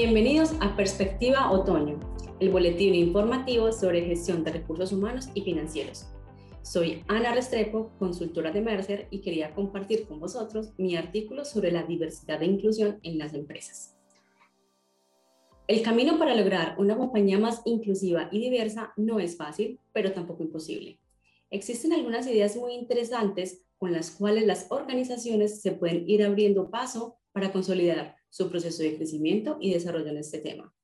Bienvenidos a Perspectiva Otoño, el boletín informativo sobre gestión de recursos humanos y financieros. Soy Ana Restrepo, consultora de Mercer, y quería compartir con vosotros mi artículo sobre la diversidad e inclusión en las empresas. El camino para lograr una compañía más inclusiva y diversa no es fácil, pero tampoco imposible. Existen algunas ideas muy interesantes con las cuales las organizaciones se pueden ir abriendo paso para consolidar su proceso de crecimiento y desarrollo en este tema.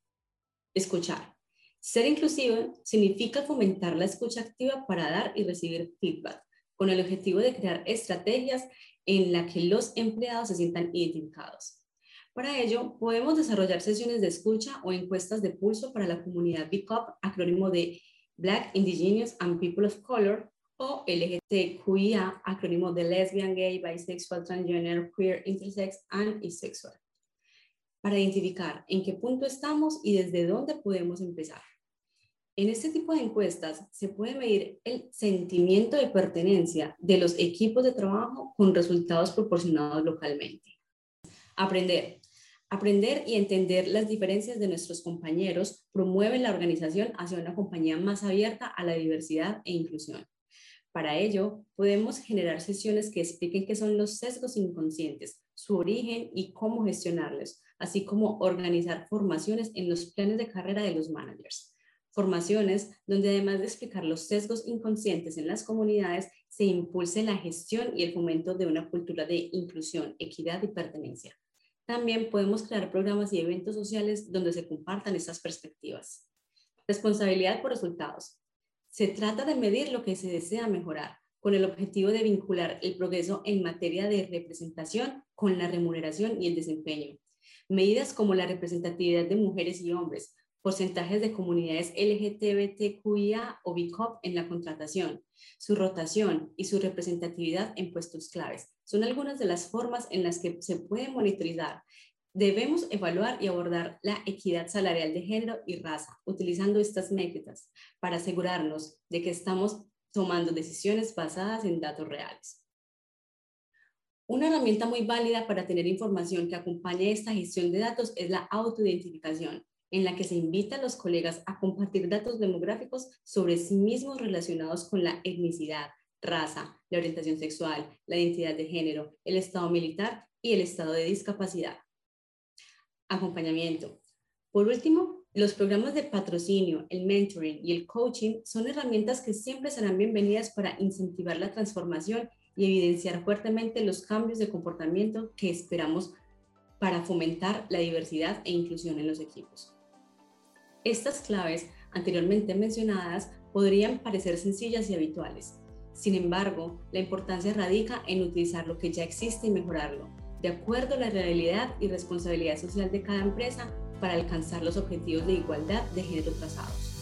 Escuchar. Ser inclusivo significa fomentar la escucha activa para dar y recibir feedback, con el objetivo de crear estrategias en las que los empleados se sientan identificados. Para ello, podemos desarrollar sesiones de escucha o encuestas de pulso para la comunidad BICOP, acrónimo de Black, Indigenous and People of Color, o LGTQIA, acrónimo de Lesbian, Gay, Bisexual, Transgender, Queer, Intersex and Asexual para identificar en qué punto estamos y desde dónde podemos empezar. En este tipo de encuestas se puede medir el sentimiento de pertenencia de los equipos de trabajo con resultados proporcionados localmente. Aprender. Aprender y entender las diferencias de nuestros compañeros promueve la organización hacia una compañía más abierta a la diversidad e inclusión. Para ello, podemos generar sesiones que expliquen qué son los sesgos inconscientes, su origen y cómo gestionarlos, así como organizar formaciones en los planes de carrera de los managers. Formaciones donde además de explicar los sesgos inconscientes en las comunidades, se impulse la gestión y el fomento de una cultura de inclusión, equidad y pertenencia. También podemos crear programas y eventos sociales donde se compartan estas perspectivas. Responsabilidad por resultados. Se trata de medir lo que se desea mejorar, con el objetivo de vincular el progreso en materia de representación con la remuneración y el desempeño. Medidas como la representatividad de mujeres y hombres, porcentajes de comunidades LGTBTQIA o BICOP en la contratación, su rotación y su representatividad en puestos claves. Son algunas de las formas en las que se puede monitorizar. Debemos evaluar y abordar la equidad salarial de género y raza utilizando estas métricas para asegurarnos de que estamos tomando decisiones basadas en datos reales. Una herramienta muy válida para tener información que acompañe esta gestión de datos es la autoidentificación, en la que se invita a los colegas a compartir datos demográficos sobre sí mismos relacionados con la etnicidad, raza, la orientación sexual, la identidad de género, el estado militar y el estado de discapacidad. Acompañamiento. Por último, los programas de patrocinio, el mentoring y el coaching son herramientas que siempre serán bienvenidas para incentivar la transformación y evidenciar fuertemente los cambios de comportamiento que esperamos para fomentar la diversidad e inclusión en los equipos. Estas claves anteriormente mencionadas podrían parecer sencillas y habituales. Sin embargo, la importancia radica en utilizar lo que ya existe y mejorarlo, de acuerdo a la realidad y responsabilidad social de cada empresa para alcanzar los objetivos de igualdad de género trazados.